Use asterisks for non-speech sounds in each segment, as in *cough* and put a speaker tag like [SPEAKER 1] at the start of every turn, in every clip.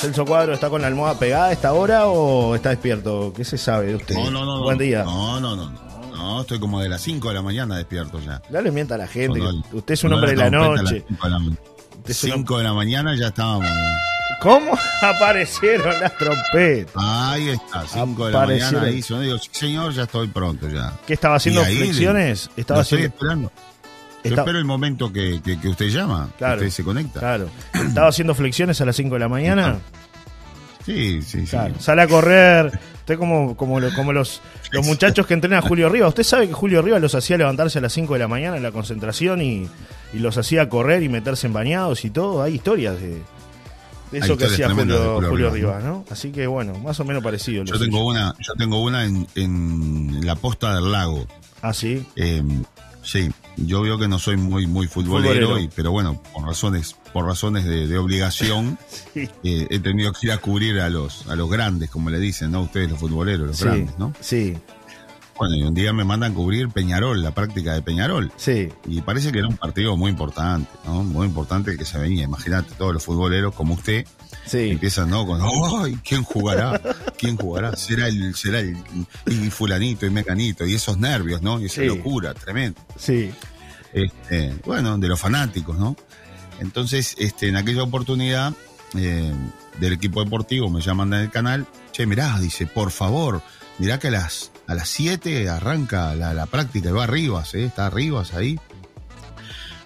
[SPEAKER 1] Celso Cuadro está con la almohada pegada a esta hora o está despierto? ¿Qué se sabe de usted?
[SPEAKER 2] No, no, no.
[SPEAKER 1] Buen día.
[SPEAKER 2] No, no, no. No, estoy como de las 5 de la mañana despierto ya.
[SPEAKER 1] No le mienta a la gente.
[SPEAKER 2] Cuando-
[SPEAKER 1] que usted es un hombre de la noche.
[SPEAKER 2] cinco de la ma-
[SPEAKER 1] Usted es un hom-
[SPEAKER 2] 5 de la mañana ya estábamos.
[SPEAKER 1] ¿Cómo *laughs* aparecieron las trompetas?
[SPEAKER 2] Ahí está, 5 de la mañana. Ahí, yo digo, sí, señor, ya estoy pronto ya.
[SPEAKER 1] ¿Qué estaba haciendo flexiones? Estaba
[SPEAKER 2] estoy esperando. Yo espero el momento que, que- que usted llama,
[SPEAKER 1] Claro.
[SPEAKER 2] que usted se conecta.
[SPEAKER 1] Claro. ¿Estaba haciendo flexiones a las 5 de la mañana?
[SPEAKER 2] Sí, sí, sí.
[SPEAKER 1] Claro. Sale a correr. Usted como, como, lo- como los, los muchachos que entrenan a Julio Rivas. Usted sabe que Julio Rivas los hacía levantarse a las 5 de la mañana en la concentración y, y los hacía correr y meterse en bañados y todo. Hay historias de, eso que hacía Julio,
[SPEAKER 2] de Julio
[SPEAKER 1] Julio
[SPEAKER 2] Rivas,
[SPEAKER 1] ¿no? Así que bueno, más o menos parecido.
[SPEAKER 2] Yo tengo una, yo tengo una en, en la posta del lago.
[SPEAKER 1] Ah, sí.
[SPEAKER 2] Eh, sí, yo veo que no soy muy muy futbolero,
[SPEAKER 1] Futbolero.
[SPEAKER 2] y- pero bueno, por razones por razones de, de obligación *laughs*
[SPEAKER 1] Sí.
[SPEAKER 2] eh, he tenido que ir a cubrir a los a los grandes, como le dicen, ¿no? Ustedes los futboleros, los
[SPEAKER 1] Sí,
[SPEAKER 2] grandes, ¿no?
[SPEAKER 1] sí,
[SPEAKER 2] Bueno, y un día me mandan cubrir Peñarol, la práctica de Peñarol.
[SPEAKER 1] sí.
[SPEAKER 2] Y parece que era un partido muy importante, ¿no? Muy importante que se venía. Imagínate, todos los futboleros como usted
[SPEAKER 1] Sí,
[SPEAKER 2] empiezan, ¿no? Con, ¡ay! ¿Quién jugará? ¿Quién jugará? Será el, será el, y fulanito y mecanito, y esos nervios, ¿no? Y esa
[SPEAKER 1] Sí.
[SPEAKER 2] locura, tremendo.
[SPEAKER 1] sí.
[SPEAKER 2] Este, bueno, de los fanáticos, ¿no? Entonces, este, en aquella oportunidad eh, del equipo deportivo me llaman en el canal, che, mirá, dice, por favor, mirá que a las a las 7 arranca la, la práctica, y va arriba, ¿eh? está arriba ahí.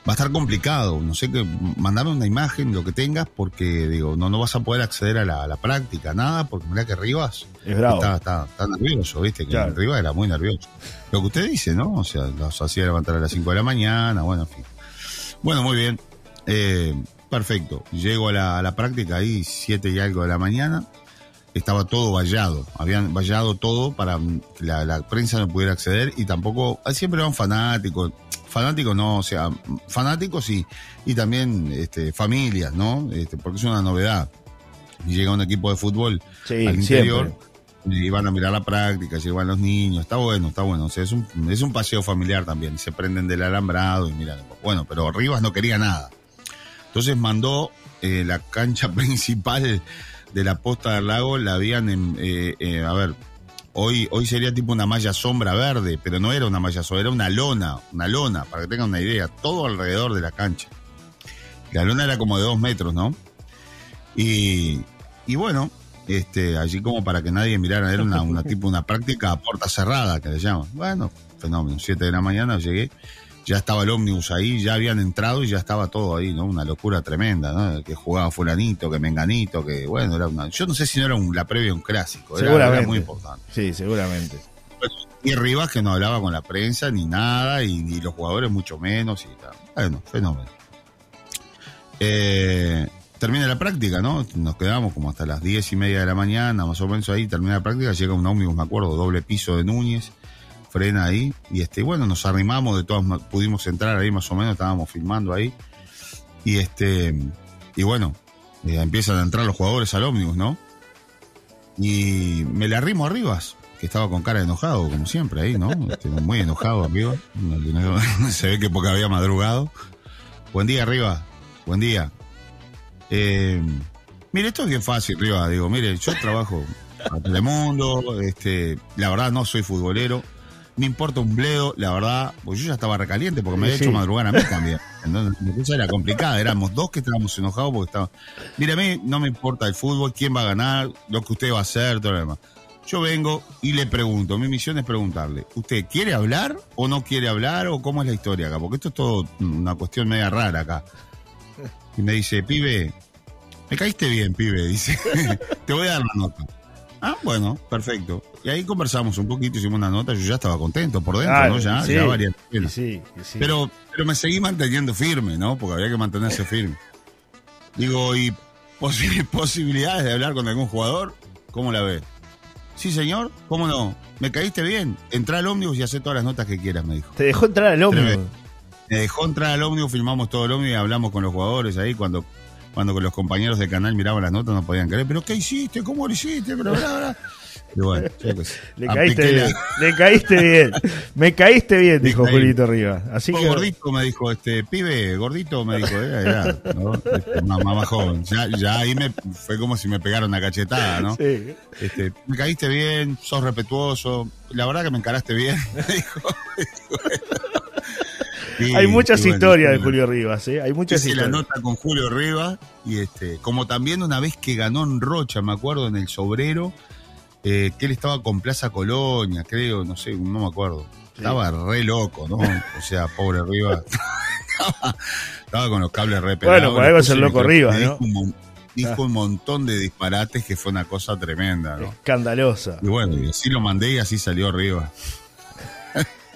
[SPEAKER 2] Va a estar complicado, no sé qué, mandame una imagen, lo que tengas, porque digo, no, no vas a poder acceder a la, a la práctica, nada, porque mirá que Rivas
[SPEAKER 1] Es bravo.
[SPEAKER 2] está, está, está nervioso, ¿viste? Que
[SPEAKER 1] Claro.
[SPEAKER 2] Rivas era muy nervioso. Lo que usted dice, ¿no? O sea, los hacía levantar a las 5 de la mañana, bueno, en fin. Bueno, muy bien. Eh, perfecto. Llego a la, a la práctica ahí, 7 y algo de la mañana. Estaba todo vallado. Habían vallado todo para que la, la prensa no pudiera acceder y tampoco. ah, Siempre eran fanáticos. Fanáticos no, o sea, fanáticos y, y también este, familias, ¿no? Este, porque es una novedad. Llega un equipo de fútbol
[SPEAKER 1] Sí,
[SPEAKER 2] al interior
[SPEAKER 1] siempre.
[SPEAKER 2] y van a mirar la práctica, llevan los niños, está bueno, está bueno, o sea, es un, es un paseo familiar también, se prenden del alambrado y miran, bueno, pero Rivas no quería nada. Entonces mandó eh, la cancha *laughs* principal de la posta del lago, la habían, en, eh, eh, a ver, hoy, hoy sería tipo una malla sombra verde, pero no era una malla sombra, era una lona, una lona, para que tengan una idea, todo alrededor de la cancha. La lona era como de dos metros, ¿no? Y, y bueno, este, allí como para que nadie mirara, era una, una *laughs* tipo una práctica a puerta cerrada que le llaman. Bueno, fenómeno, 7 de la mañana llegué, ya estaba el ómnibus ahí, ya habían entrado y ya estaba todo ahí, ¿no? Una locura tremenda, ¿no? Que jugaba fulanito, que menganito, que bueno, era una, yo no sé si no era un- la previa un clásico, era,
[SPEAKER 1] Seguramente.
[SPEAKER 2] era muy importante.
[SPEAKER 1] Sí, seguramente.
[SPEAKER 2] Y Rivas que no hablaba con la prensa ni nada, y, ni los jugadores mucho menos, y tal. Bueno, fenómeno. Eh, termina la práctica, ¿no? Nos quedamos como hasta las diez y media de la mañana, más o menos ahí, termina la práctica, llega un ómnibus, me acuerdo, doble piso de Núñez, frena ahí, y este, bueno, nos arrimamos, de todas pudimos entrar ahí más o menos, estábamos filmando ahí, y este, y bueno, eh, empiezan a entrar los jugadores al ómnibus, ¿no? Y me le arrimo a Rivas, que estaba con cara de enojado, como siempre ahí, ¿no? *laughs* Este, muy enojado arriba. Se ve que porque había madrugado. Buen día, Rivas. Buen día. Eh, mire, esto es bien fácil, Rivas. Digo, mire, yo trabajo a Telemundo, este, la verdad no soy futbolero. Me importa un bledo, la verdad, porque yo ya estaba recaliente porque me había
[SPEAKER 1] Sí.
[SPEAKER 2] hecho madrugar a mí también. Entonces, la cosa era complicada, éramos dos que estábamos enojados porque estaba. Mire, a mí no me importa el fútbol, quién va a ganar, lo que usted va a hacer, todo lo demás. Yo vengo y le pregunto, mi misión es preguntarle, ¿usted quiere hablar o no quiere hablar o cómo es la historia acá? Porque esto es todo una cuestión media rara acá. Y me dice, pibe, me caíste bien, pibe, dice, *laughs* te voy a dar la nota. Ah, bueno, perfecto. Y ahí conversamos un poquito, hicimos una nota, yo ya estaba contento por dentro, ¿no? Ya,
[SPEAKER 1] sí,
[SPEAKER 2] ya
[SPEAKER 1] y
[SPEAKER 2] pena.
[SPEAKER 1] sí, y sí.
[SPEAKER 2] Pero, pero me seguí manteniendo firme, ¿no? Porque había que mantenerse firme. Digo, ¿y posi- *laughs* posibilidades de hablar con algún jugador? ¿Cómo la ves? Sí, señor, ¿cómo no? ¿Me caíste bien? Entrá al ómnibus y hacé todas las notas que quieras, me dijo.
[SPEAKER 1] Te dejó entrar al ómnibus.
[SPEAKER 2] Me dejó entrar al ómnibus, filmamos todo el ómnibus y hablamos con los jugadores ahí cuando, cuando con los compañeros del canal miraban las notas no podían creer. ¿Pero qué hiciste? ¿Cómo lo hiciste? Pero, bla, bla. Y bueno, yo qué sé.
[SPEAKER 1] Le caíste bien, le caíste bien. Me caíste bien, *laughs* dijo
[SPEAKER 2] caí.
[SPEAKER 1] Julito Rivas. Así que
[SPEAKER 2] gordito me dijo, este, pibe, gordito me dijo, era, era, ¿no? Este, más, más- más joven. Ya, ya ahí me fue como si me pegaron una cachetada, ¿no?
[SPEAKER 1] sí.
[SPEAKER 2] Este, me caíste bien, sos respetuoso, la verdad que me encaraste bien, *laughs* me dijo.
[SPEAKER 1] Hay muchas
[SPEAKER 2] bueno,
[SPEAKER 1] historias de
[SPEAKER 2] bueno,
[SPEAKER 1] Julio Rivas, ¿eh? Hay muchas
[SPEAKER 2] Hice la
[SPEAKER 1] historias.
[SPEAKER 2] nota con Julio Rivas y este, como también una vez que ganó en Rocha, me acuerdo, en el Sobrero, eh, que él estaba con Plaza Colonia, creo, no sé, no me acuerdo. Estaba re loco, ¿no? O sea, pobre Rivas. *laughs* estaba, estaba con los cables re
[SPEAKER 1] Bueno,
[SPEAKER 2] pelados,
[SPEAKER 1] por algo es el loco Rivas, ¿no?
[SPEAKER 2] Dijo, un, dijo
[SPEAKER 1] Ah.
[SPEAKER 2] un montón de disparates que fue una cosa tremenda, ¿no?
[SPEAKER 1] Escandalosa.
[SPEAKER 2] Y bueno, y así lo mandé y así salió Rivas.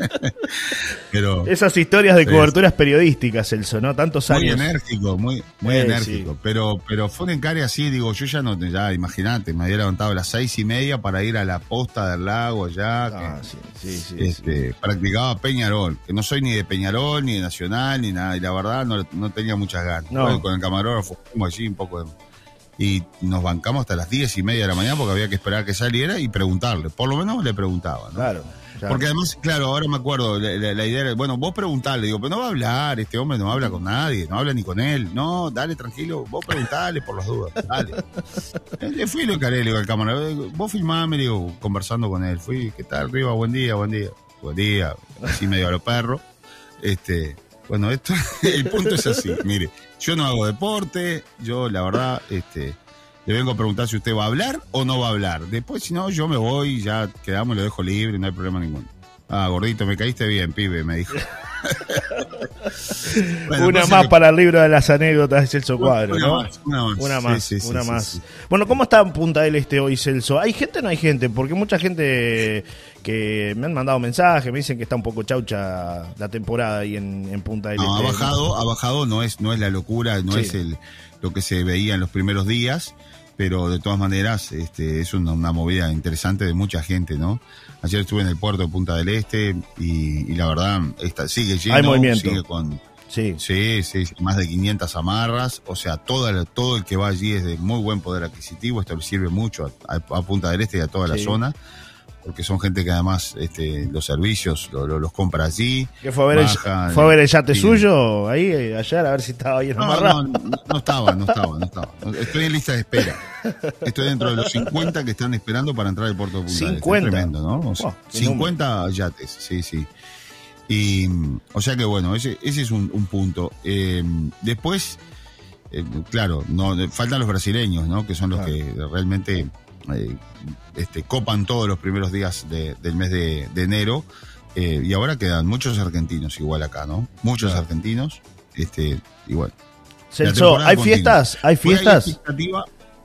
[SPEAKER 2] *laughs* Pero
[SPEAKER 1] Esas historias de coberturas periodísticas, Celso, ¿no? Tantos
[SPEAKER 2] muy
[SPEAKER 1] años.
[SPEAKER 2] enérgico, muy, muy
[SPEAKER 1] Eh,
[SPEAKER 2] enérgico.
[SPEAKER 1] sí.
[SPEAKER 2] Pero, pero fue un encare así, digo, yo ya no, ya imagínate, me había levantado a las seis y media para ir a la posta del lago allá,
[SPEAKER 1] Ah,
[SPEAKER 2] que,
[SPEAKER 1] sí, sí, sí, sí.
[SPEAKER 2] este, practicaba Peñarol, que no soy ni de Peñarol, ni de Nacional, ni nada, y la verdad no, no tenía muchas ganas.
[SPEAKER 1] No.
[SPEAKER 2] Bueno, con el camarógrafo fuimos allí un poco de- y nos bancamos hasta las diez y media de la mañana porque había que esperar que saliera y preguntarle, por lo menos le preguntaba, ¿no?
[SPEAKER 1] Claro. Claro.
[SPEAKER 2] Porque además, claro, ahora me acuerdo, la, la- la idea era, bueno, vos preguntarle, digo, pero no va a hablar, este hombre no habla con nadie, no habla ni con él. No, dale, tranquilo, vos preguntale por las dudas, dale. *laughs* Le fui y lo encaré, le digo al cámara, eh, vos filmame, le digo, conversando con él. Fui, ¿qué tal, Riva? Buen día, buen día. Buen día, así medio a los perros. Este, bueno, esto, *laughs* el punto es así, mire, yo no hago deporte, yo la verdad, este, le vengo a preguntar si usted va a hablar o no va a hablar. Después, si no, yo me voy, ya quedamos, lo dejo libre, no hay problema ninguno. Ah, gordito, me caíste bien, pibe, me dijo. *laughs* Bueno,
[SPEAKER 1] una más
[SPEAKER 2] que-
[SPEAKER 1] para el libro de las anécdotas de Celso Cuadro,
[SPEAKER 2] una
[SPEAKER 1] ¿no?
[SPEAKER 2] más, una más.
[SPEAKER 1] Una más,
[SPEAKER 2] sí, sí,
[SPEAKER 1] una
[SPEAKER 2] sí,
[SPEAKER 1] más. Bueno, ¿cómo está en Punta del Este hoy, Celso? ¿Hay gente o no hay gente? Porque mucha gente que me han mandado mensajes, me dicen que está un poco chaucha la temporada ahí en, en Punta del
[SPEAKER 2] No, ha
[SPEAKER 1] Este.
[SPEAKER 2] bajado, ha bajado, no es, no es la locura, no es el, lo que se veía en los primeros días, pero de todas maneras, este, es una, una movida interesante de mucha gente, ¿no? Ayer estuve en el puerto de Punta del Este y, y la verdad, está, sigue lleno,
[SPEAKER 1] Hay movimiento.
[SPEAKER 2] sigue con,
[SPEAKER 1] Sí,
[SPEAKER 2] Sí, sí, más de 500 amarras, o sea, todo el, todo el que va allí es de muy buen poder adquisitivo, esto le sirve mucho a, Punta del Este y a toda la zona, porque son gente que además este, los servicios lo- lo- los compra allí.
[SPEAKER 1] que fue a ver, el,
[SPEAKER 2] bajan,
[SPEAKER 1] fue a ver el yate
[SPEAKER 2] sí.
[SPEAKER 1] suyo ahí eh, ayer a ver si estaba bien
[SPEAKER 2] No,
[SPEAKER 1] amarrado.
[SPEAKER 2] no, no, no estaba, no estaba, no estaba. Estoy en lista de espera. Estoy dentro de los 50 que están esperando para entrar al puerto de Punta del Este.
[SPEAKER 1] 50.
[SPEAKER 2] Tremendo, ¿no? O sea,
[SPEAKER 1] Wow, qué
[SPEAKER 2] 50 yates, sí, sí. Y, mm, o sea que bueno, ese, ese es un, un punto. Eh, después, eh, claro, no faltan los brasileños, ¿no? Que son los
[SPEAKER 1] Claro.
[SPEAKER 2] que realmente eh, este, copan todos los primeros días de- del mes de, de enero. Eh, y ahora quedan muchos argentinos igual acá, ¿no? Muchos
[SPEAKER 1] Claro.
[SPEAKER 2] argentinos. Este, igual.
[SPEAKER 1] Celso, ¿hay fiestas? ¿Hay fiestas?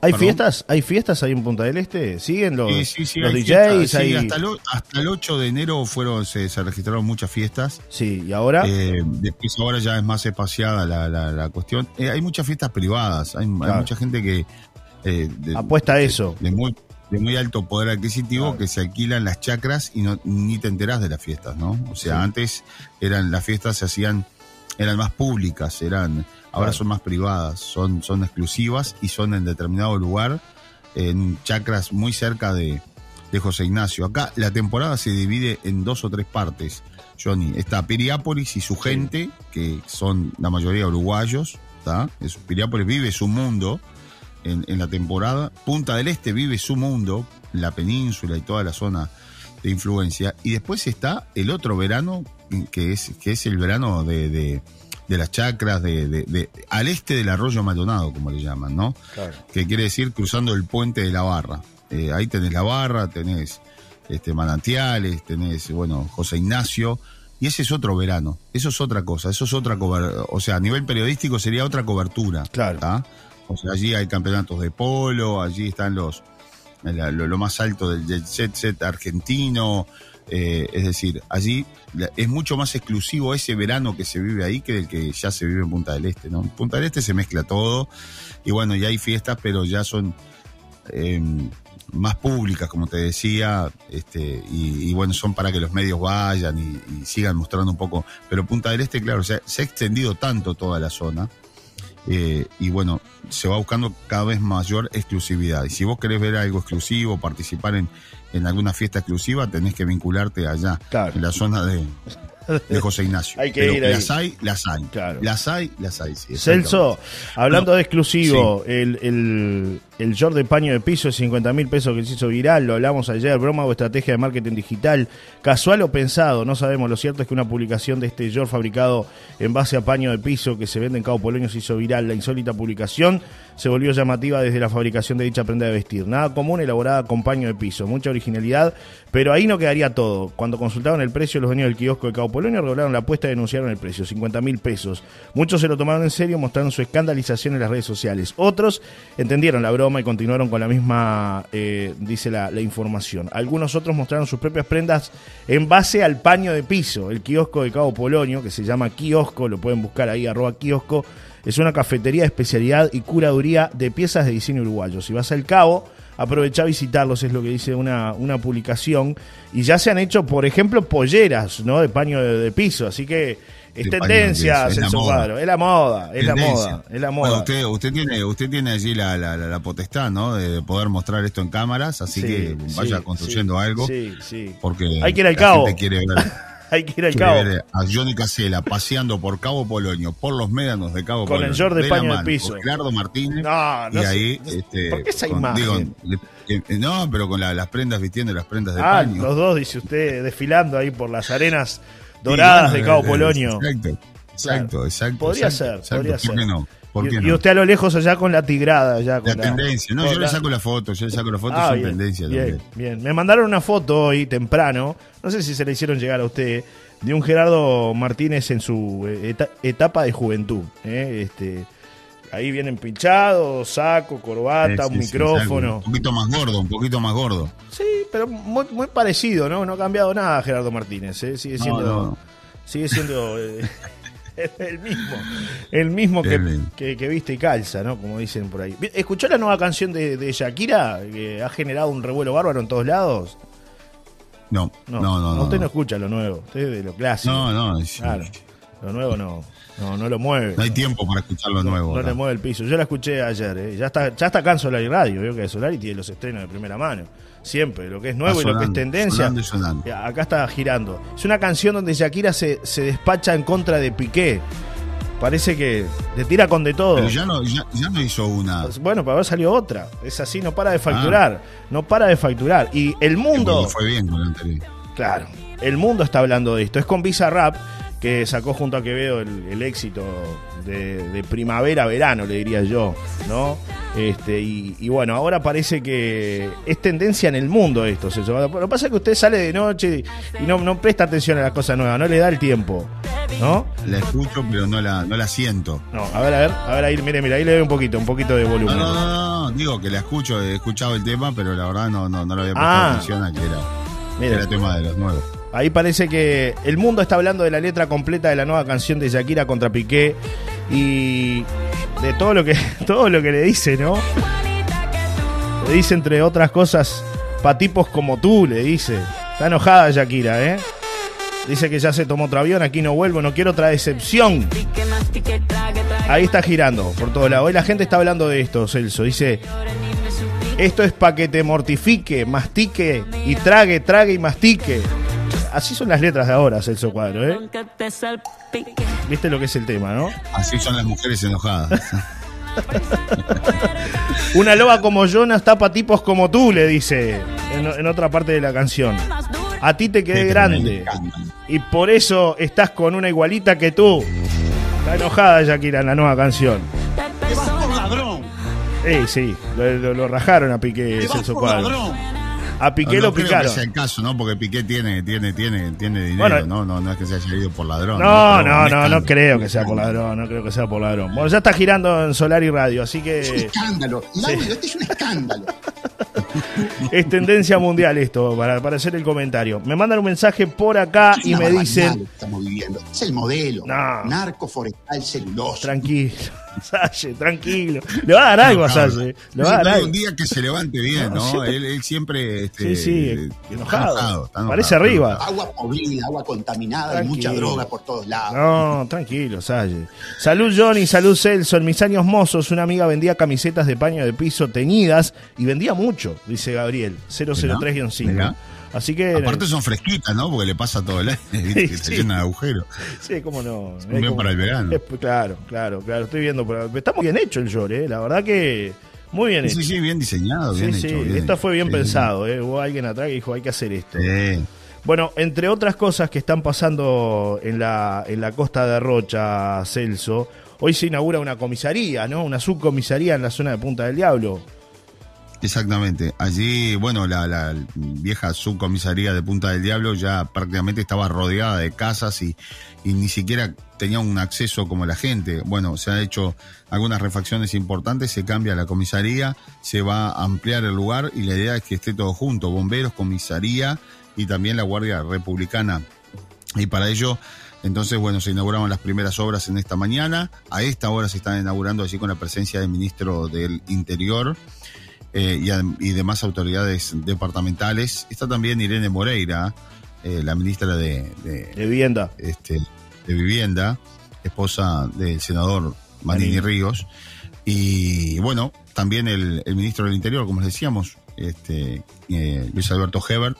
[SPEAKER 1] ¿Hay
[SPEAKER 2] Perdón.
[SPEAKER 1] fiestas? ¿Hay fiestas ahí en Punta del Este? ¿Siguen los,
[SPEAKER 2] Sí, sí, sí,
[SPEAKER 1] los
[SPEAKER 2] hay
[SPEAKER 1] DJs? hay...
[SPEAKER 2] hasta, el, o- hasta el 8 de enero fueron se, se registraron muchas fiestas.
[SPEAKER 1] Sí, ¿y ahora?
[SPEAKER 2] Eh, después ahora ya es más espaciada la, la, la cuestión. Eh, hay muchas fiestas privadas, hay, hay mucha gente que... eh, de-
[SPEAKER 1] Apuesta a eso.
[SPEAKER 2] De muy, de muy alto poder adquisitivo
[SPEAKER 1] Claro.
[SPEAKER 2] que se alquilan las chacras y no, ni te enterás de las fiestas, ¿no? O sea,
[SPEAKER 1] Sí.
[SPEAKER 2] antes eran las fiestas se hacían, eran más públicas, eran ahora
[SPEAKER 1] Claro.
[SPEAKER 2] son más privadas, son, son exclusivas y son en determinado lugar, en chacras muy cerca de, de José Ignacio. Acá la temporada se divide en dos o tres partes, Johnny. Está Piriápolis y su gente, que son la mayoría uruguayos, ¿está? Es- Piriápolis vive su mundo en, en la temporada. Punta del Este vive su mundo, la península y toda la zona de influencia. Y después está el otro verano, que es, que es el verano de, de- de las chacras, de, al este del arroyo Maldonado, como le llaman, ¿no?
[SPEAKER 1] Claro.
[SPEAKER 2] que quiere decir cruzando el puente de la barra. Eh, ahí tenés la barra, tenés este, manantiales, tenés, bueno, José Ignacio, y ese es otro verano, eso es otra cosa, eso es otra cobertura, o sea, a nivel periodístico sería otra cobertura.
[SPEAKER 1] Claro.
[SPEAKER 2] ¿tá? O sea, allí hay campeonatos de polo, allí están los lo, más alto del jet set, argentino, eh, es decir, allí es mucho más exclusivo ese verano que se vive ahí que el que ya se vive en Punta del Este, ¿no? En Punta del Este se mezcla todo y bueno, ya hay fiestas, pero ya son eh, más públicas, como te decía, este, y, bueno, son para que los medios vayan y, sigan mostrando un poco. Pero Punta del Este, claro, se ha extendido tanto toda la zona Eh, y bueno, se va buscando cada vez mayor exclusividad. Y si vos querés ver algo exclusivo, participar en, en alguna fiesta exclusiva, tenés que vincularte allá,
[SPEAKER 1] Claro.
[SPEAKER 2] en la zona de, de José Ignacio. *laughs*
[SPEAKER 1] Hay que
[SPEAKER 2] Pero
[SPEAKER 1] ir ahí.
[SPEAKER 2] las hay, las hay.
[SPEAKER 1] Claro.
[SPEAKER 2] Las hay, las hay, sí.
[SPEAKER 1] Celso, hablando
[SPEAKER 2] No,
[SPEAKER 1] de exclusivo, el, el, el short de paño de piso de 50 mil pesos que se hizo viral, lo hablamos ayer, broma o estrategia de marketing digital, casual o pensado, no sabemos. Lo cierto es que una publicación de este short fabricado en base a paño de piso que se vende en Cabo Polonio se hizo viral. La insólita publicación se volvió llamativa desde la fabricación de dicha prenda de vestir. Nada común, elaborada con paño de piso, mucha originalidad, pero ahí no quedaría todo. Cuando consultaron el precio, los dueños del kiosco de Cabo Polonio regularon la apuesta y denunciaron el precio, 50 mil pesos. Muchos se lo tomaron en serio, mostraron su escandalización en las redes sociales. Otros entendieron la broma y continuaron con la misma, eh, dice la, información. Algunos otros mostraron sus propias prendas en base al paño de piso. El kiosco de Cabo Polonio, que se llama Kiosco, lo pueden buscar ahí, arroba kiosco, es una cafetería de especialidad y curaduría de piezas de diseño uruguayo. Si vas al Cabo, aprovecha a visitarlos, es lo que dice una, una publicación. Y ya se han hecho, por ejemplo, polleras ¿no? de paño de piso. Así que es
[SPEAKER 2] De paño de
[SPEAKER 1] tendencia,
[SPEAKER 2] piso, es la moda.
[SPEAKER 1] Cuadro. Es la moda, es la
[SPEAKER 2] Tendencia.
[SPEAKER 1] moda, es la
[SPEAKER 2] Bueno,
[SPEAKER 1] moda.
[SPEAKER 2] usted, usted tiene, usted tiene allí la, la, la- la potestad, ¿no? De poder mostrar esto en cámaras, así
[SPEAKER 1] Sí,
[SPEAKER 2] que vaya
[SPEAKER 1] sí,
[SPEAKER 2] construyendo
[SPEAKER 1] sí,
[SPEAKER 2] algo,
[SPEAKER 1] Sí, sí.
[SPEAKER 2] porque
[SPEAKER 1] Hay que ir al
[SPEAKER 2] la
[SPEAKER 1] Cabo.
[SPEAKER 2] quiere ver, *laughs*
[SPEAKER 1] Hay que ir al Cabo.
[SPEAKER 2] ver a Johnny Casella paseando por Cabo Polonio, por los médanos de Cabo
[SPEAKER 1] Con el
[SPEAKER 2] Polonio.
[SPEAKER 1] short de
[SPEAKER 2] la
[SPEAKER 1] paño de
[SPEAKER 2] mano,
[SPEAKER 1] piso.
[SPEAKER 2] con Gerardo Martínez.
[SPEAKER 1] No, no
[SPEAKER 2] y ahí,
[SPEAKER 1] No-
[SPEAKER 2] este,
[SPEAKER 1] ¿Por qué esa
[SPEAKER 2] con-
[SPEAKER 1] imagen?
[SPEAKER 2] digo, no, pero con la- las prendas vistiendo las prendas de
[SPEAKER 1] Ah,
[SPEAKER 2] paño.
[SPEAKER 1] los dos, dice usted, desfilando ahí por las arenas doradas de Cabo
[SPEAKER 2] eh,
[SPEAKER 1] Polonio.
[SPEAKER 2] Exacto, exacto, exacto.
[SPEAKER 1] Podría
[SPEAKER 2] exacto,
[SPEAKER 1] ser, podría
[SPEAKER 2] ¿Por
[SPEAKER 1] ser.
[SPEAKER 2] qué no? ¿Por
[SPEAKER 1] Y,
[SPEAKER 2] qué
[SPEAKER 1] y
[SPEAKER 2] no?
[SPEAKER 1] usted a lo lejos allá con la tigrada, con
[SPEAKER 2] La tendencia, no,
[SPEAKER 1] con
[SPEAKER 2] yo
[SPEAKER 1] la-
[SPEAKER 2] le saco la foto, yo le saco la foto,
[SPEAKER 1] Ah,
[SPEAKER 2] son
[SPEAKER 1] bien,
[SPEAKER 2] tendencias
[SPEAKER 1] bien,
[SPEAKER 2] también.
[SPEAKER 1] bien. Me mandaron una foto hoy temprano, no sé si se la hicieron llegar a usted, de un Gerardo Martínez en su eh, eta- etapa de juventud. ¿eh? Este, ahí vienen pinchados, saco, corbata,
[SPEAKER 2] Sí,
[SPEAKER 1] un
[SPEAKER 2] sí,
[SPEAKER 1] micrófono.
[SPEAKER 2] un poquito más gordo, un poquito más gordo.
[SPEAKER 1] Sí, pero muy, muy parecido, ¿no? No ha cambiado nada Gerardo Martínez, ¿eh? sigue siendo,
[SPEAKER 2] no.
[SPEAKER 1] sigue siendo eh, *laughs* el mismo, el mismo que, que, que viste y calza, ¿no? Como dicen por ahí. ¿Escuchó la nueva canción de, de Shakira que ha generado un revuelo bárbaro en todos lados?
[SPEAKER 2] No, no, no, no.
[SPEAKER 1] usted no,
[SPEAKER 2] no.
[SPEAKER 1] escucha lo nuevo, usted es de lo clásico.
[SPEAKER 2] No, no, es-
[SPEAKER 1] Claro, lo nuevo no, no, no lo mueve.
[SPEAKER 2] no hay tiempo para escuchar lo nuevo.
[SPEAKER 1] No le mueve el piso. Yo la escuché ayer, ¿eh? ya está ya está acá en Solari Radio. Veo que Solari tiene los estrenos de primera mano. Siempre, lo que es nuevo y lo que es tendencia.
[SPEAKER 2] sonando y sonando.
[SPEAKER 1] Acá está girando. Es una canción donde Shakira se, se despacha en contra de Piqué. Parece que le tira con de todo.
[SPEAKER 2] Pero ya no, ya, ya no hizo una.
[SPEAKER 1] Bueno, para ver salió otra. Es así, no para de facturar. No para de facturar. Y el mundo.
[SPEAKER 2] Fue bien con el anterior.
[SPEAKER 1] Claro, el mundo está hablando de esto. Es con Visa Rap, que sacó junto a Quevedo el, el éxito de, de primavera-verano, le diría yo, ¿no? Este, y, y bueno, ahora parece que es tendencia en el mundo esto. Celso. Lo que pasa es que usted sale de noche y no, no presta atención a las cosas nuevas, no le da el tiempo, ¿no?
[SPEAKER 2] La escucho, pero no la, no la siento.
[SPEAKER 1] No, a ver, a ver, a ver, ahí, mire, mire, ahí le doy un poquito, un poquito de volumen.
[SPEAKER 2] no, no, no, digo que la escucho, he escuchado el tema, pero la verdad no, no, no le había prestado
[SPEAKER 1] Ah.
[SPEAKER 2] atención a que era, que
[SPEAKER 1] Mire.
[SPEAKER 2] era tema de los nuevos.
[SPEAKER 1] Ahí parece que el mundo está hablando de la letra completa de la nueva canción de Shakira contra Piqué y de todo lo que *laughs* todo lo que le dice, ¿no? Le dice entre otras cosas pa tipos como tú, le dice. Está enojada Shakira, ¿eh? Dice que ya se tomó otro avión, aquí no vuelvo, no quiero otra decepción. Ahí está girando por todos lados. Hoy la gente está hablando de esto, Celso. Dice, esto es para que te mortifique, mastique y trague, trague y mastique. Así son las letras de ahora, Celso Cuadro, ¿eh? ¿Viste lo que es el tema, no?
[SPEAKER 2] Así son las mujeres enojadas. *laughs*
[SPEAKER 1] Una loba como yo no está para tipos como tú, le dice en, en otra parte de la canción. A ti te quedé
[SPEAKER 2] Sí,
[SPEAKER 1] grande y por eso estás con una igualita que tú. Está enojada Shakira en la nueva canción.
[SPEAKER 3] Te vas por ladrón.
[SPEAKER 1] Eh, sí, lo, lo- lo rajaron a Piqué, Celso Cuadro.
[SPEAKER 3] ladrón.
[SPEAKER 1] A Piqué
[SPEAKER 2] no,
[SPEAKER 1] lo
[SPEAKER 2] no creo que sea el caso, ¿no? Porque Piqué tiene, tiene, tiene, tiene dinero,
[SPEAKER 1] Bueno,
[SPEAKER 2] ¿no? ¿no? No es que se haya ido por ladrón.
[SPEAKER 1] No, no, no, no creo que sea por ladrón, no creo que sea por ladrón. Bueno, ya está girando en Solar y Radio, así
[SPEAKER 3] Es un
[SPEAKER 1] que
[SPEAKER 3] escándalo. Lauro, este es un escándalo. *laughs*
[SPEAKER 1] es tendencia mundial esto, para, para hacer el comentario. Me mandan un mensaje por acá
[SPEAKER 3] Es
[SPEAKER 1] y me dicen...
[SPEAKER 3] lo que estamos viviendo. Es el modelo.
[SPEAKER 1] No.
[SPEAKER 3] Narco forestal celuloso.
[SPEAKER 1] Tranquilo, Salle, tranquilo. Le va a dar algo a Salle. Le va a dar algo.
[SPEAKER 2] un día que se levante bien,
[SPEAKER 1] No, *laughs*
[SPEAKER 2] ¿no? Él, él siempre. Este,
[SPEAKER 1] Sí, sí,
[SPEAKER 2] está
[SPEAKER 1] enojado.
[SPEAKER 2] está
[SPEAKER 1] Parece
[SPEAKER 2] enojado.
[SPEAKER 1] arriba.
[SPEAKER 3] Agua podrida, agua contaminada y
[SPEAKER 1] Tranquilo.
[SPEAKER 3] mucha droga por todos lados.
[SPEAKER 1] No, tranquilo, Salle. Salud Johnny, salud Celso. En mis años mozos, una amiga vendía camisetas de paño de piso teñidas y vendía mucho, dice Gabriel, 003-5. Así que.
[SPEAKER 2] Aparte son fresquitas, ¿no? Porque le pasa todo el año, *laughs* que se
[SPEAKER 1] sí.
[SPEAKER 2] llena de agujeros.
[SPEAKER 1] Sí, cómo no.
[SPEAKER 2] Son bien
[SPEAKER 1] como-
[SPEAKER 2] para el verano.
[SPEAKER 1] es- claro, claro, claro. Estoy viendo. pero Está muy bien hecho el short, ¿eh? La verdad que. Muy bien hecho.
[SPEAKER 2] Sí, sí, bien diseñado,
[SPEAKER 1] Sí,
[SPEAKER 2] bien
[SPEAKER 1] sí,
[SPEAKER 2] hecho. bien
[SPEAKER 1] esto
[SPEAKER 2] hecho.
[SPEAKER 1] fue bien
[SPEAKER 2] Sí,
[SPEAKER 1] pensado, ¿eh? Hubo alguien atrás que dijo, hay que hacer esto.
[SPEAKER 2] Sí.
[SPEAKER 1] Bueno, entre otras cosas que están pasando en la, en la costa de Rocha, Celso, hoy se inaugura una comisaría, ¿no? Una subcomisaría en la zona de Punta del Diablo.
[SPEAKER 2] Exactamente. Allí, bueno, la, la vieja subcomisaría de Punta del Diablo ya prácticamente estaba rodeada de casas y, ni siquiera tenía un acceso como la gente. Bueno, se han hecho algunas refacciones importantes, se cambia la comisaría, se va a ampliar el lugar y la idea es que esté todo junto, bomberos, comisaría y también la Guardia Republicana. Y para ello, entonces, bueno, se inauguraron las primeras obras en esta mañana. A esta hora se están inaugurando allí con la presencia del ministro del Interior eh, y, demás autoridades departamentales. Está también Irene Moreira, eh, la ministra de, de,
[SPEAKER 1] De vivienda.
[SPEAKER 2] este, de Vivienda, esposa del senador Manini
[SPEAKER 1] Manini.
[SPEAKER 2] Ríos. Y bueno, también el, el ministro del Interior, como les decíamos, este, eh, Luis Alberto Hebert,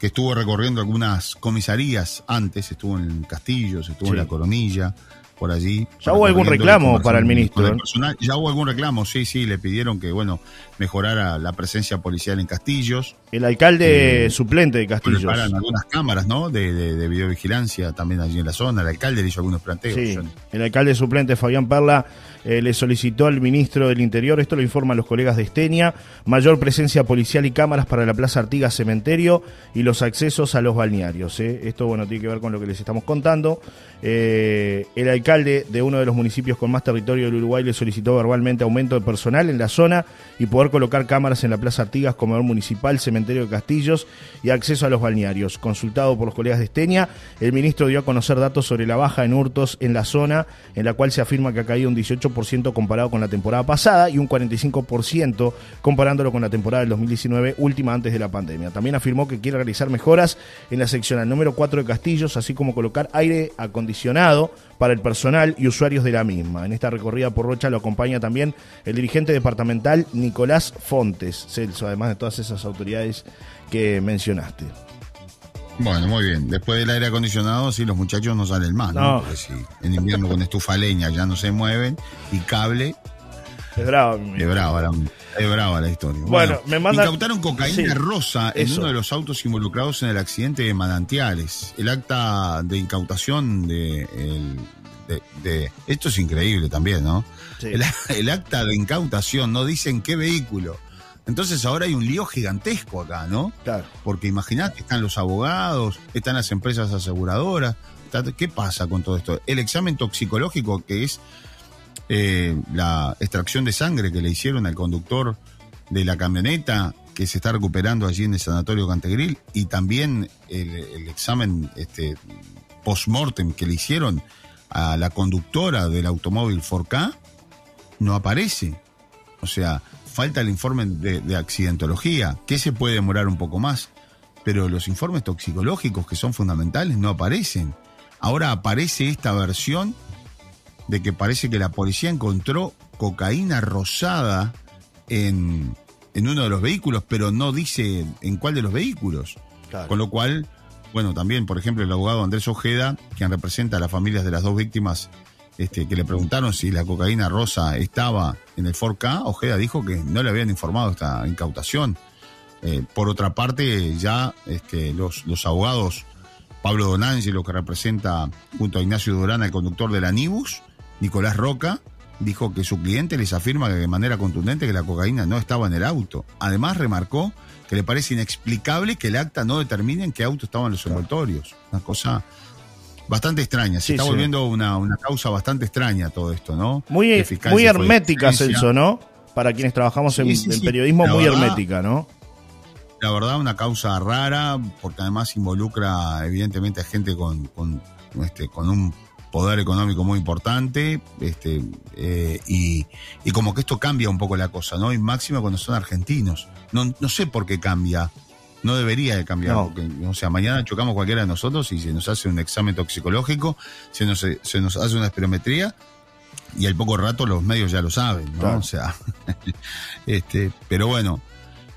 [SPEAKER 2] que estuvo recorriendo algunas comisarías antes, estuvo en Castillos, estuvo
[SPEAKER 1] Sí.
[SPEAKER 2] en La Coronilla, por allí.
[SPEAKER 1] Ya hubo algún reclamo para el ministro, ¿eh?
[SPEAKER 2] personal. Ya hubo algún reclamo, sí, sí, le pidieron que, bueno, mejorara la presencia policial en Castillos.
[SPEAKER 1] El alcalde
[SPEAKER 2] Eh,
[SPEAKER 1] suplente de Castillos.
[SPEAKER 2] Preparan algunas cámaras, ¿no? De, de, de videovigilancia también allí en la zona. El alcalde le hizo algunos planteos.
[SPEAKER 1] Sí, el alcalde suplente Fabián Perla eh, le solicitó al ministro del Interior, esto lo informan los colegas de Estenia, mayor presencia policial y cámaras para la Plaza Artigas Cementerio y los accesos a los balnearios. ¿eh? Esto, bueno, tiene que ver con lo que les estamos contando. Eh, el alcalde de uno de los municipios con más territorio del Uruguay le solicitó verbalmente aumento de personal en la zona y poder colocar cámaras en la Plaza Artigas, Comedor Municipal, Cementerio de Castillos y acceso a los balnearios. Consultado por los colegas de Estenia, el ministro dio a conocer datos sobre la baja en hurtos en la zona, en la cual se afirma que ha caído un 18% comparado con la temporada pasada y un 45% comparándolo con la temporada del 2019, última antes de la pandemia. También afirmó que quiere realizar mejoras en la seccional número 4 de Castillos, así como colocar aire acondicionado para el personal y usuarios de la misma. En esta recorrida por Rocha lo acompaña también el dirigente departamental Nicolás Fontes, Celso, además de todas esas autoridades que mencionaste.
[SPEAKER 2] Bueno, muy bien. Después del aire acondicionado, sí, los muchachos no salen más, ¿no?
[SPEAKER 1] No.
[SPEAKER 2] Porque si en invierno con estufa leña ya no se mueven y cable,
[SPEAKER 1] Es bravo. mi
[SPEAKER 2] es brava la, es brava la historia.
[SPEAKER 1] Bueno, me mandan-
[SPEAKER 2] Incautaron cocaína
[SPEAKER 1] Sí,
[SPEAKER 2] rosa en
[SPEAKER 1] eso.
[SPEAKER 2] uno de los autos involucrados en el accidente de Manantiales. El acta de incautación de, el- de- de- esto es increíble también, ¿no?
[SPEAKER 1] Sí.
[SPEAKER 2] El, *laughs* el acta de incautación no dice en qué vehículo. Entonces ahora hay un lío gigantesco acá, ¿no?
[SPEAKER 1] Claro.
[SPEAKER 2] Porque imaginate, están los abogados, están las empresas aseguradoras. está- ¿Qué pasa con todo esto? El examen toxicológico, que es eh, la extracción de sangre que le hicieron al conductor de la camioneta que se está recuperando allí en el sanatorio Cantegril, y también el, el examen este, post-mortem que le hicieron a la conductora del automóvil 4K, no aparece. O sea, falta el informe de, de accidentología, que se puede demorar un poco más, pero los informes toxicológicos que son fundamentales no aparecen. Ahora aparece esta versión de que parece que la policía encontró cocaína rosada en, en uno de los vehículos, pero no dice en cuál de los vehículos.
[SPEAKER 1] Claro.
[SPEAKER 2] Con lo cual, bueno, también, por ejemplo, el abogado Andrés Ojeda, quien representa a las familias de las dos víctimas, este, que le preguntaron si la cocaína rosa estaba en el 4K, Ojeda dijo que no le habían informado esta incautación. Eh, por otra parte, ya este, los, abogados, Pablo Donangelo, que representa junto a Ignacio Durán al conductor de la Nibus, Nicolás Roca, dijo que su cliente les afirma de manera contundente que la cocaína no estaba en el auto. Además, remarcó que le parece inexplicable que el acta no determine en qué auto estaban los envoltorios. Una cosa bastante extraña. Se
[SPEAKER 1] Sí,
[SPEAKER 2] está
[SPEAKER 1] sí.
[SPEAKER 2] volviendo una, una causa bastante extraña todo esto, ¿no?
[SPEAKER 1] Muy, muy hermética. Celso, ¿no? Para quienes trabajamos en,
[SPEAKER 2] Sí,
[SPEAKER 1] en periodismo,
[SPEAKER 2] La
[SPEAKER 1] muy
[SPEAKER 2] verdad-
[SPEAKER 1] hermética, ¿no?
[SPEAKER 2] la verdad, una causa rara, porque además involucra evidentemente a gente con, con, este, con un poder económico muy importante, este, eh, y, y como que esto cambia un poco la cosa, ¿no? Y máxima cuando son argentinos. No, no sé por qué cambia. No debería de cambiar,
[SPEAKER 1] No.
[SPEAKER 2] porque, o sea, mañana chocamos cualquiera de nosotros y se nos hace un examen toxicológico, se nos, se nos hace una espirometría y al poco rato los medios ya lo saben, ¿no?
[SPEAKER 1] Claro.
[SPEAKER 2] O sea, *laughs* este, pero bueno,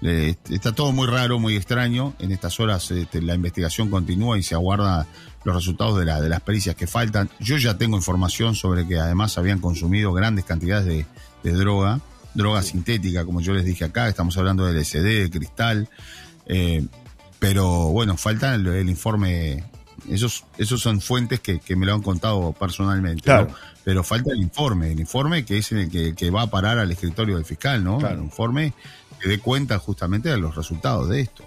[SPEAKER 2] eh, está todo muy raro, muy extraño. En estas horas este, la investigación continúa y se aguarda los resultados de, la, de las pericias que faltan. Yo ya tengo información sobre que además habían consumido grandes cantidades de, de droga, droga sintética, como yo les dije acá, estamos hablando de LSD, de cristal. Eh, pero bueno, falta el, el informe. Esos, esos son fuentes que, que me lo han contado personalmente.
[SPEAKER 1] Claro.
[SPEAKER 2] ¿no? Pero falta el informe, el informe que es el que, que va a parar al escritorio del fiscal, ¿no?
[SPEAKER 1] Claro.
[SPEAKER 2] El informe que dé cuenta justamente de los resultados de esto.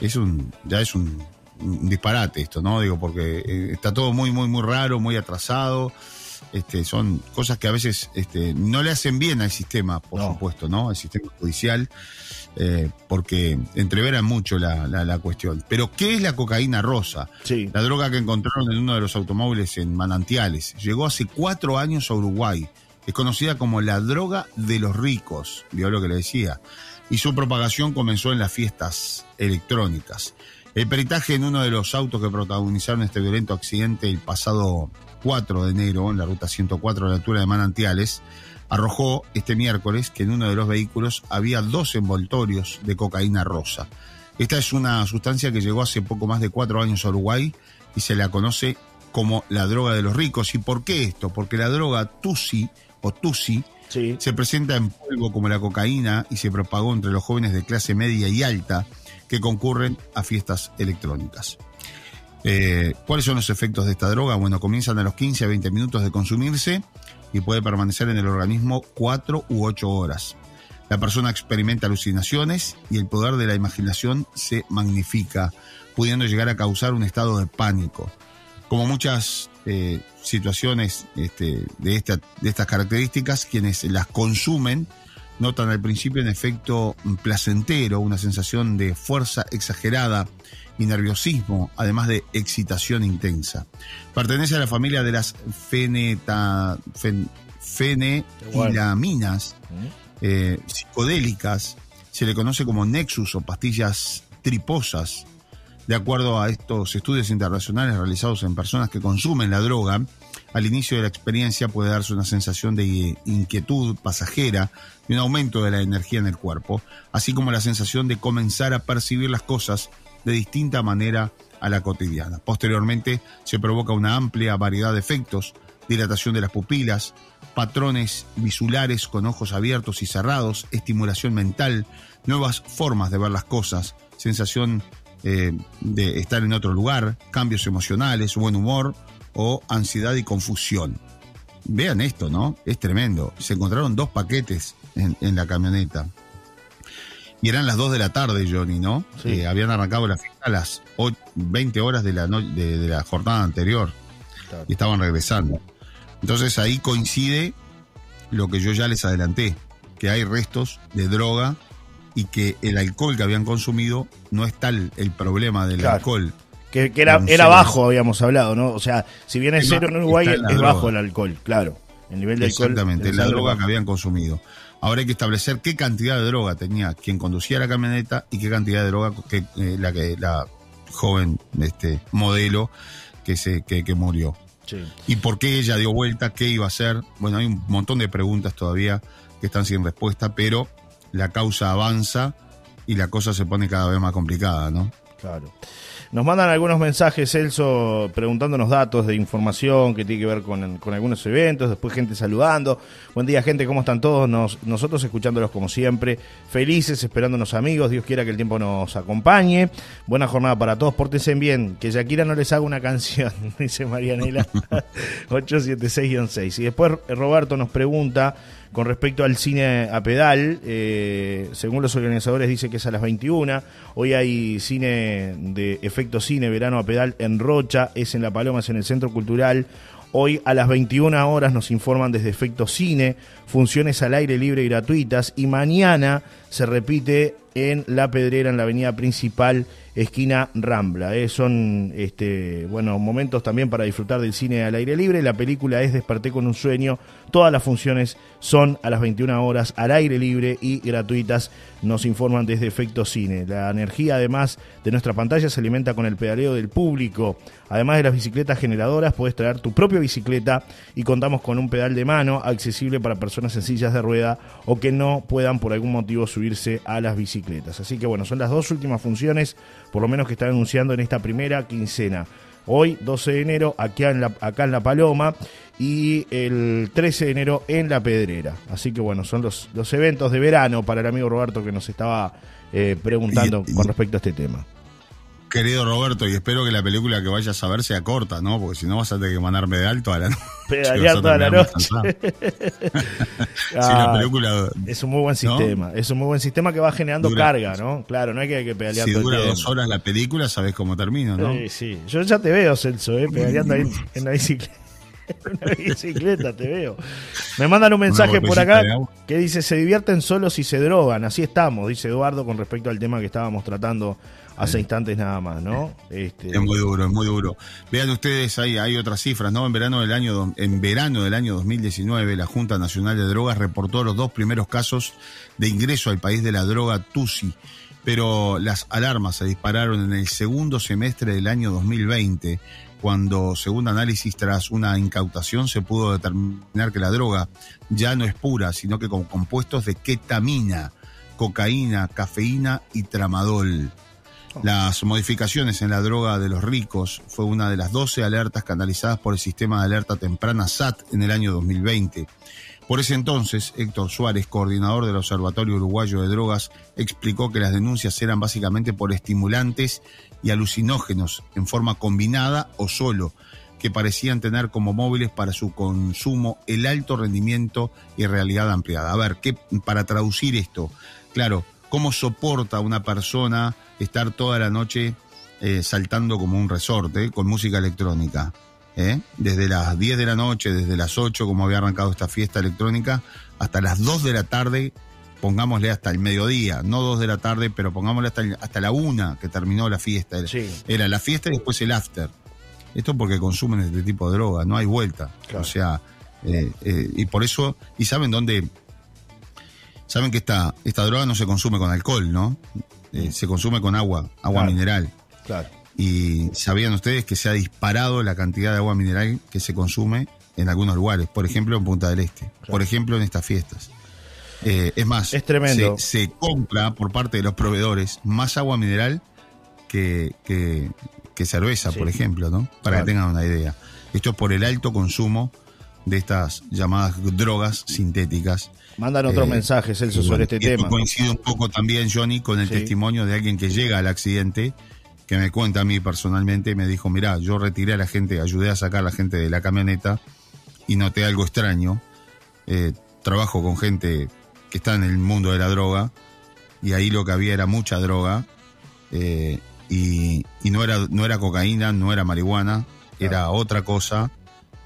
[SPEAKER 2] Es un, ya es un, un disparate esto, ¿no? Digo, porque eh, está todo muy, muy, muy raro, muy atrasado. Este, son cosas que a veces este, no le hacen bien al sistema, por
[SPEAKER 1] No.
[SPEAKER 2] supuesto, ¿no? Al sistema judicial, eh, porque entreveran mucho la, la, la cuestión. Pero, ¿qué es la cocaína rosa?
[SPEAKER 1] Sí.
[SPEAKER 2] La droga que encontraron en uno de los automóviles en Manantiales. Llegó hace cuatro años a Uruguay. Es conocida como la droga de los ricos, vio lo que le decía. Y su propagación comenzó en las fiestas electrónicas. El peritaje en uno de los autos que protagonizaron este violento accidente el pasado 4 de enero en la ruta 104 a la altura de Manantiales arrojó este miércoles que en uno de los vehículos había dos envoltorios de cocaína rosa. Esta es una sustancia que llegó hace poco más de cuatro años a Uruguay y se la conoce como la droga de los ricos. ¿Y por qué esto? Porque la droga Tusi o Tusi
[SPEAKER 1] Sí.
[SPEAKER 2] se presenta en polvo como la cocaína y se propagó entre los jóvenes de clase media y alta que concurren a fiestas electrónicas. Eh, ¿Cuáles son los efectos de esta droga? Bueno, comienzan a los 15 a 20 minutos de consumirse y puede permanecer en el organismo 4 u 8 horas. La persona experimenta alucinaciones y el poder de la imaginación se magnifica, pudiendo llegar a causar un estado de pánico. Como muchas eh, situaciones este, de, esta- de estas características, quienes las consumen notan al principio un efecto placentero, una sensación de fuerza exagerada y nerviosismo, además de excitación intensa. Pertenece a la familia de las feneta, fen- fenilaminas eh, psicodélicas, se le conoce como nexus o pastillas triposas. De acuerdo a estos estudios internacionales realizados en personas que consumen la droga, al inicio de la experiencia puede darse una sensación de inquietud pasajera y un aumento de la energía en el cuerpo, así como la sensación de comenzar a percibir las cosas de distinta manera a la cotidiana. Posteriormente se provoca una amplia variedad de efectos, dilatación de las pupilas, patrones visulares con ojos abiertos y cerrados, estimulación mental, nuevas formas de ver las cosas, sensación eh, de estar en otro lugar, cambios emocionales, buen humor o ansiedad y confusión. Vean esto, ¿no? Es tremendo. Se encontraron dos paquetes en, en la camioneta. Y eran las 2 de la tarde, Johnny, ¿no?
[SPEAKER 1] Sí.
[SPEAKER 2] Eh, habían arrancado la fiesta a las o- 20 horas de la, no- de, de la jornada anterior
[SPEAKER 1] Claro.
[SPEAKER 2] y estaban regresando. Entonces ahí coincide lo que yo ya les adelanté, que hay restos de droga y que el alcohol que habían consumido no es tal el problema del
[SPEAKER 1] Claro.
[SPEAKER 2] alcohol.
[SPEAKER 1] Que, que era, era bajo, habíamos hablado, ¿no? O sea, si bien es cero en Uruguay, es
[SPEAKER 2] droga.
[SPEAKER 1] bajo el alcohol, claro. El nivel de alcohol.
[SPEAKER 2] Exactamente,
[SPEAKER 1] debe
[SPEAKER 2] la droga que habían consumido. Ahora hay que establecer qué cantidad de droga tenía quien conducía la camioneta y qué cantidad de droga que eh, la que la joven este modelo que se que, que murió.
[SPEAKER 1] Sí.
[SPEAKER 2] ¿Y por qué ella dio vuelta? ¿Qué iba a hacer? Bueno, hay un montón de preguntas todavía que están sin respuesta, pero la causa avanza y la cosa se pone cada vez más complicada, ¿no?
[SPEAKER 1] Claro. Nos mandan algunos mensajes, Celso, preguntándonos datos de información que tiene que ver con, con algunos eventos, después gente saludando. Buen día, gente, ¿cómo están todos? Nos- nosotros escuchándolos como siempre, felices, esperándonos amigos, Dios quiera que el tiempo nos acompañe. Buena jornada para todos, pórtense bien, que Shakira no les haga una *laughs* canción, dice Marianela *laughs* 876-6. Y después Roberto nos pregunta con respecto al cine a pedal, eh, según los organizadores dice que es a las 21. Hoy hay cine de efecto cine verano a pedal en Rocha, es en La Paloma, es en el Centro Cultural. Hoy a las 21 horas nos informan desde Efecto Cine, funciones al aire libre y gratuitas. Y mañana se repite en La Pedrera, en la avenida principal, esquina Rambla. eh. Son este, bueno, momentos también para disfrutar del cine al aire libre. La película es Desperté con un sueño. Todas las funciones son a las 21 horas al aire libre y gratuitas, nos informan desde Efecto Cine. La energía, además de nuestra pantalla, se alimenta con el pedaleo del público. Además de las bicicletas generadoras, puedes traer tu propia bicicleta y contamos con un pedal de mano accesible para personas sencillas de rueda o que no puedan por algún motivo subirse a las bicicletas. Así que bueno, son las dos últimas funciones, por lo menos que están anunciando en esta primera quincena. Hoy, 12 de enero, acá en la, acá en la Paloma y el 13 de enero en La Pedrera. Así que bueno, son los, los eventos de verano para el amigo Roberto que nos estaba eh, preguntando
[SPEAKER 2] Y- y-
[SPEAKER 1] con respecto a este tema.
[SPEAKER 2] Querido Roberto, y espero que la película que vayas a ver sea corta, ¿no? Porque si no vas a tener que mandarme de alto a la *laughs* noche.
[SPEAKER 1] Pedalear toda la noche. *laughs* Ah,
[SPEAKER 2] la película
[SPEAKER 1] Es un muy buen
[SPEAKER 2] ¿No?
[SPEAKER 1] sistema, es un muy buen sistema que va generando
[SPEAKER 2] Dura-
[SPEAKER 1] carga, ¿no? Claro, no hay que, hay que pedalear
[SPEAKER 2] si
[SPEAKER 1] todo
[SPEAKER 2] dura dos horas la película, sabes cómo termina, ¿no?
[SPEAKER 1] Sí, sí. Yo ya te veo, Celso, ¿eh? pedaleando ahí en la bicicleta. *laughs* En la bicicleta te veo. Me mandan un mensaje por acá que dice, se divierten solo si se drogan. Así estamos, dice Eduardo con respecto al tema que estábamos tratando hace instantes nada más, ¿no? Este,
[SPEAKER 2] Es muy duro, es muy duro. Vean ustedes, hay, hay otras cifras, ¿no? En verano del año en verano del año 2019, la Junta Nacional de Drogas reportó los dos primeros casos de ingreso al país de la droga TUSI, pero las alarmas se dispararon en el segundo semestre del año 2020, cuando, según análisis tras una incautación, se pudo determinar que la droga ya no es pura, sino que con compuestos de ketamina, cocaína, cafeína y tramadol. Las modificaciones en la droga de los ricos fue una de las 12 alertas canalizadas por el sistema de alerta temprana SAT en el año 2020. Por ese entonces, Héctor Suárez, coordinador del Observatorio Uruguayo de Drogas, explicó que las denuncias eran básicamente por estimulantes y alucinógenos en forma combinada o solo, que parecían tener como móviles para su consumo el alto rendimiento y realidad ampliada. A ver, ¿qué, para traducir esto, claro, ¿cómo soporta una persona estar toda la noche eh, saltando como un resorte con música electrónica? ¿eh? Desde las 10 de la noche, desde las 8, como había arrancado esta fiesta electrónica, hasta las 2 de la tarde, pongámosle hasta el mediodía, no 2 de la tarde, pero pongámosle hasta, el- hasta la 1 que terminó la fiesta. Era,
[SPEAKER 1] Sí.
[SPEAKER 2] era la fiesta y después el after. Esto porque consumen este tipo de droga, no hay vuelta.
[SPEAKER 1] Claro.
[SPEAKER 2] O sea, eh, eh, y por eso, y saben dónde, saben que esta, esta droga no se consume con alcohol, ¿no? Eh, se consume con agua, agua
[SPEAKER 1] Claro.
[SPEAKER 2] mineral.
[SPEAKER 1] Claro.
[SPEAKER 2] Y sabían ustedes que se ha disparado la cantidad de agua mineral que se consume en algunos lugares, por ejemplo en Punta del Este, por ejemplo en estas fiestas. Eh, es más,
[SPEAKER 1] Es tremendo.
[SPEAKER 2] Se, se compra por parte de los proveedores más agua mineral que, que, que cerveza,
[SPEAKER 1] Sí.
[SPEAKER 2] por ejemplo, ¿no? Para
[SPEAKER 1] Claro.
[SPEAKER 2] que tengan una idea. Esto es por el alto consumo de estas llamadas drogas sintéticas.
[SPEAKER 1] Mandan otros
[SPEAKER 2] Eh,
[SPEAKER 1] mensajes, Celso, sobre este
[SPEAKER 2] esto
[SPEAKER 1] tema.
[SPEAKER 2] coincide un poco también, Johnny, con el
[SPEAKER 1] Sí.
[SPEAKER 2] testimonio de alguien que llega al accidente, que me cuenta a mí personalmente, me dijo, mirá, yo retiré a la gente, ayudé a sacar a la gente de la camioneta y noté algo extraño. Eh, trabajo con gente que está en el mundo de la droga y ahí lo que había era mucha droga eh, y, y no, era, no era cocaína, no era marihuana, era otra cosa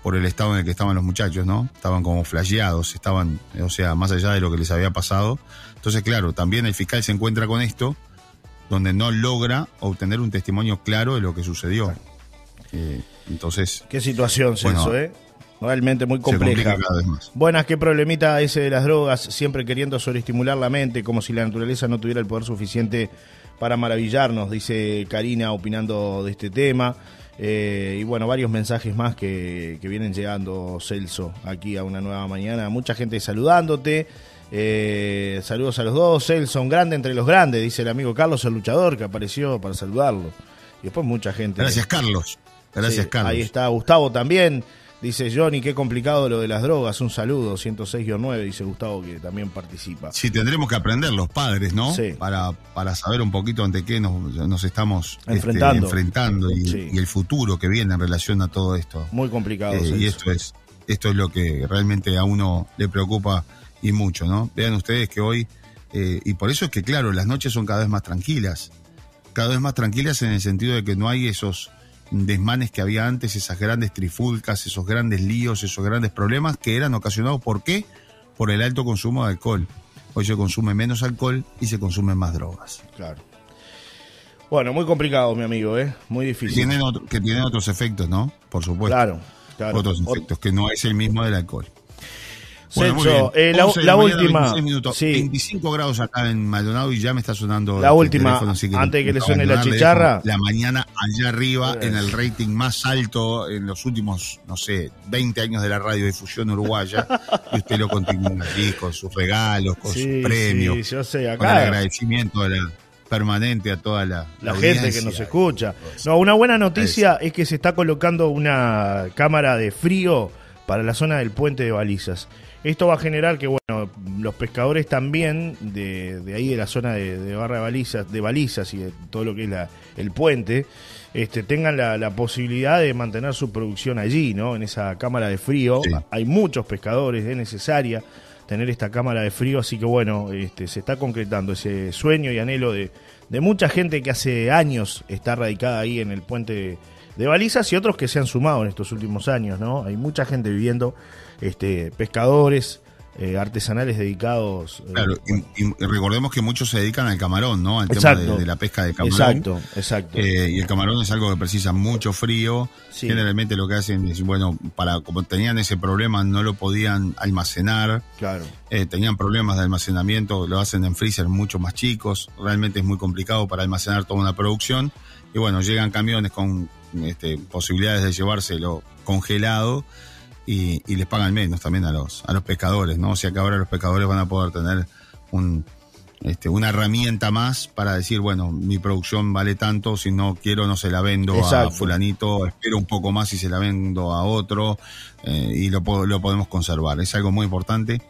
[SPEAKER 2] por el estado en el que estaban los muchachos, ¿no? Estaban como flasheados, estaban, o sea, más allá de lo que les había pasado. Entonces, claro, también el fiscal se encuentra con esto, donde no logra obtener un testimonio claro de lo que sucedió. Eh, entonces,
[SPEAKER 1] Qué situación, Celso,
[SPEAKER 2] Bueno,
[SPEAKER 1] ¿eh? Realmente muy
[SPEAKER 2] se
[SPEAKER 1] compleja.
[SPEAKER 2] cada vez más.
[SPEAKER 1] Buenas, qué problemita ese de las drogas, siempre queriendo sobreestimular la mente, como si la naturaleza no tuviera el poder suficiente para maravillarnos, dice Karina opinando de este tema. Eh, y bueno, varios mensajes más que, que vienen llegando, Celso, aquí a una nueva mañana. Mucha gente saludándote. Eh, saludos a los dos. Celso, un grande entre los grandes, dice el amigo Carlos, el luchador, que apareció para saludarlo. Y después mucha gente.
[SPEAKER 2] Gracias, Carlos. Gracias,
[SPEAKER 1] Sí,
[SPEAKER 2] Carlos.
[SPEAKER 1] Ahí está Gustavo también. Dice Johnny, qué complicado lo de las drogas. Un saludo, 106-9, dice Gustavo, que también participa.
[SPEAKER 2] Sí, tendremos que aprender los padres, ¿no?
[SPEAKER 1] Sí.
[SPEAKER 2] Para, para saber un poquito ante qué nos, nos estamos este,
[SPEAKER 1] Enfrentando.
[SPEAKER 2] enfrentando y,
[SPEAKER 1] Sí.
[SPEAKER 2] y el futuro que viene en relación a todo esto.
[SPEAKER 1] Muy complicado.
[SPEAKER 2] Eh, y esto es, esto es lo que realmente a uno le preocupa y mucho, ¿no? Vean ustedes que hoy, eh, y por eso es que, claro, las noches son cada vez más tranquilas. Cada vez más tranquilas en el sentido de que no hay esos desmanes que había antes, esas grandes trifulcas, esos grandes líos, esos grandes problemas que eran ocasionados, ¿por qué? Por el alto consumo de alcohol. hoy se consume menos alcohol y se consumen más drogas.
[SPEAKER 1] Claro. Bueno, muy complicado, mi amigo, ¿eh? Muy difícil.
[SPEAKER 2] Tienen otro- que tienen otros efectos, ¿no? Por supuesto.
[SPEAKER 1] Claro, claro.
[SPEAKER 2] Otros
[SPEAKER 1] Ot-
[SPEAKER 2] efectos, que no es el mismo del alcohol.
[SPEAKER 1] Celso, eh, la-
[SPEAKER 2] 11 de
[SPEAKER 1] la
[SPEAKER 2] mañana,
[SPEAKER 1] última,
[SPEAKER 2] 26 minutos.
[SPEAKER 1] sí.
[SPEAKER 2] 25 grados acá en Maldonado y ya me está sonando.
[SPEAKER 1] La
[SPEAKER 2] el
[SPEAKER 1] última,
[SPEAKER 2] teléfono, así
[SPEAKER 1] antes de que le suene la chicharra.
[SPEAKER 2] La mañana allá arriba
[SPEAKER 1] Eh.
[SPEAKER 2] en el rating más alto en los últimos, no sé, 20 años de la radiodifusión uruguaya. y usted lo continúa allí con sus regalos, con
[SPEAKER 1] Sí,
[SPEAKER 2] sus premios,
[SPEAKER 1] sí, yo sé,
[SPEAKER 2] con el
[SPEAKER 1] acá
[SPEAKER 2] agradecimiento de la- permanente a toda la,
[SPEAKER 1] la gente que nos escucha. No, una buena noticia es que se está colocando una cámara de frío para la zona del puente de balizas. Esto va a generar que, bueno, los pescadores también de, de ahí de la zona de, de barra de balizas, de balizas y de todo lo que es la, el puente, este, tengan la, la posibilidad de mantener su producción allí, ¿no? En esa cámara de frío.
[SPEAKER 2] Sí.
[SPEAKER 1] Hay muchos pescadores, es necesaria tener esta cámara de frío, así que bueno, este, se está concretando ese sueño y anhelo de, de mucha gente que hace años está radicada ahí en el puente de, balizas y otros que se han sumado en estos últimos años, ¿no? Hay mucha gente viviendo, este, pescadores, eh, artesanales dedicados. eh,
[SPEAKER 2] Claro, y, y recordemos que muchos se dedican al camarón, ¿no? Al tema de, de la pesca de camarón.
[SPEAKER 1] exacto, exacto.
[SPEAKER 2] Eh, y el camarón es algo que precisa mucho frío.
[SPEAKER 1] Sí.
[SPEAKER 2] Generalmente lo que hacen es, bueno, para como tenían ese problema, no lo podían almacenar.
[SPEAKER 1] claro.
[SPEAKER 2] eh, tenían problemas de almacenamiento, lo hacen en freezer mucho más chicos. Realmente es muy complicado para almacenar toda una producción. Y bueno, llegan camiones con este, posibilidades de llevárselo congelado y, y les pagan menos también a los, a los pescadores, ¿no? O sea que ahora los pescadores van a poder tener un, este, una herramienta más para decir, bueno, mi producción vale tanto, si no quiero no se la vendo a fulanito, espero un poco más y se la vendo a otro eh, y lo, lo podemos conservar. Es algo muy importante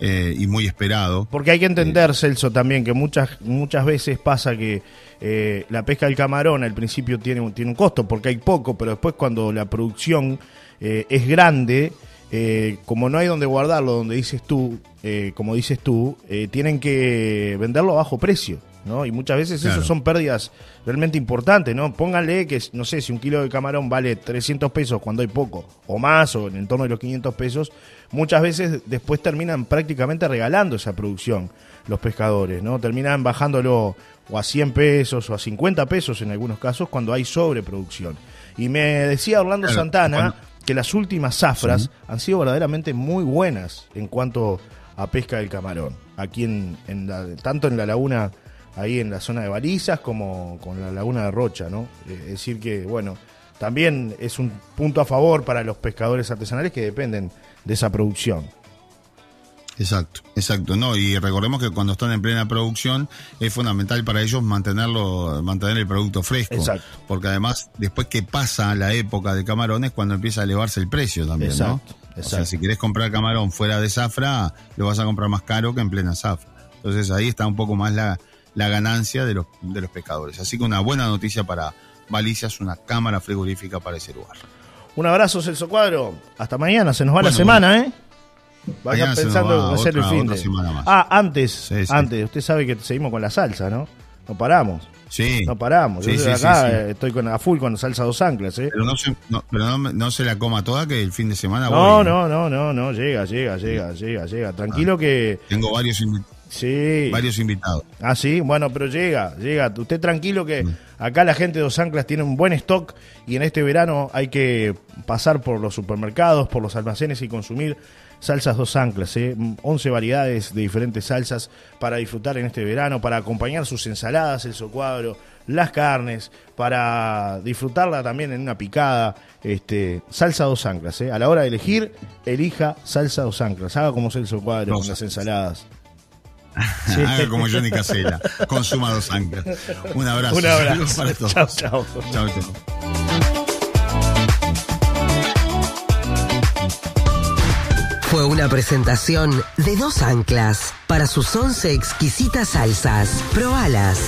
[SPEAKER 2] eh, y muy esperado.
[SPEAKER 1] Porque hay que entender, Celso, también que muchas, muchas veces pasa que eh, la pesca del camarón al principio tiene un, tiene un costo porque hay poco, pero después cuando la producción eh, es grande, eh, como no hay donde guardarlo, donde dices tú, eh, como dices tú, eh, tienen que venderlo a bajo precio. ¿No? Y muchas veces
[SPEAKER 2] Claro.
[SPEAKER 1] eso son pérdidas realmente importantes, ¿no? Pónganle que, no sé, si un kilo de camarón vale 300 pesos cuando hay poco, o más, o en el torno de los 500 pesos, muchas veces después terminan prácticamente regalando esa producción los pescadores, ¿no? Terminan bajándolo o a 100 pesos o a 50 pesos en algunos casos cuando hay sobreproducción. Y me decía Orlando
[SPEAKER 2] Claro,
[SPEAKER 1] Santana
[SPEAKER 2] cuando-
[SPEAKER 1] que las últimas zafras han sido verdaderamente muy buenas en cuanto a pesca del camarón, aquí en, en la- tanto en la laguna ahí en la zona de Balizas como con la laguna de Rocha, ¿no? Eh, Es decir que, bueno, también es un punto a favor para los pescadores artesanales que dependen de esa producción.
[SPEAKER 2] Exacto, exacto. No, y recordemos que cuando están en plena producción es fundamental para ellos mantenerlo, mantener el producto fresco.
[SPEAKER 1] Exacto.
[SPEAKER 2] Porque además, después que pasa la época de camarones, cuando empieza a elevarse el precio también,
[SPEAKER 1] Exacto,
[SPEAKER 2] ¿no? O sea,
[SPEAKER 1] exacto.
[SPEAKER 2] si querés comprar camarón fuera de zafra, lo vas a comprar más caro que en plena zafra. Entonces ahí está un poco más la, la ganancia de los, de los pescadores. Así que una buena noticia para Balizas, una cámara frigorífica para ese lugar.
[SPEAKER 1] Un abrazo, Celso Cuadro. Hasta mañana, se nos va la semana, ¿eh? Vaya
[SPEAKER 2] Mañana se nos
[SPEAKER 1] pensando en hacer el fin de.
[SPEAKER 2] semana más.
[SPEAKER 1] Ah, antes,
[SPEAKER 2] Sí, sí.
[SPEAKER 1] antes, usted sabe que seguimos con la salsa, ¿no? No paramos,
[SPEAKER 2] Sí.
[SPEAKER 1] no paramos. Yo
[SPEAKER 2] Sí, sí,
[SPEAKER 1] acá eh, estoy con, a full con salsa dos anclas, ¿eh?
[SPEAKER 2] Pero, no se, no, pero no, se la coma toda, que el fin de semana
[SPEAKER 1] No,
[SPEAKER 2] voy.
[SPEAKER 1] no, no, no, no, llega, llega, llega, llega, llega. Tranquilo que
[SPEAKER 2] Tengo varios, invi-
[SPEAKER 1] sí.
[SPEAKER 2] varios invitados.
[SPEAKER 1] Ah, sí, bueno, pero llega, llega. Usted tranquilo que
[SPEAKER 2] Mm.
[SPEAKER 1] acá la gente de Dos Anclas tiene un buen stock y en este verano hay que pasar por los supermercados, por los almacenes y consumir salsas Dos Anclas, ¿eh? 11 variedades de diferentes salsas para disfrutar en este verano, para acompañar sus ensaladas, el socuadro, las carnes, para disfrutarla también en una picada. Este, salsa Dos Anclas, ¿eh? A la hora de elegir, elija salsa Dos Anclas. Haga como Celso Cuadro
[SPEAKER 2] Dos
[SPEAKER 1] con las
[SPEAKER 2] Anclas. Haga *laughs* como Johnny Casella. Consuma dos anclas. Un abrazo.
[SPEAKER 1] Un abrazo.
[SPEAKER 2] Para todos.
[SPEAKER 1] Chao,
[SPEAKER 2] chao. Chao.
[SPEAKER 4] Fue una presentación de dos anclas para sus once exquisitas salsas. Probalas.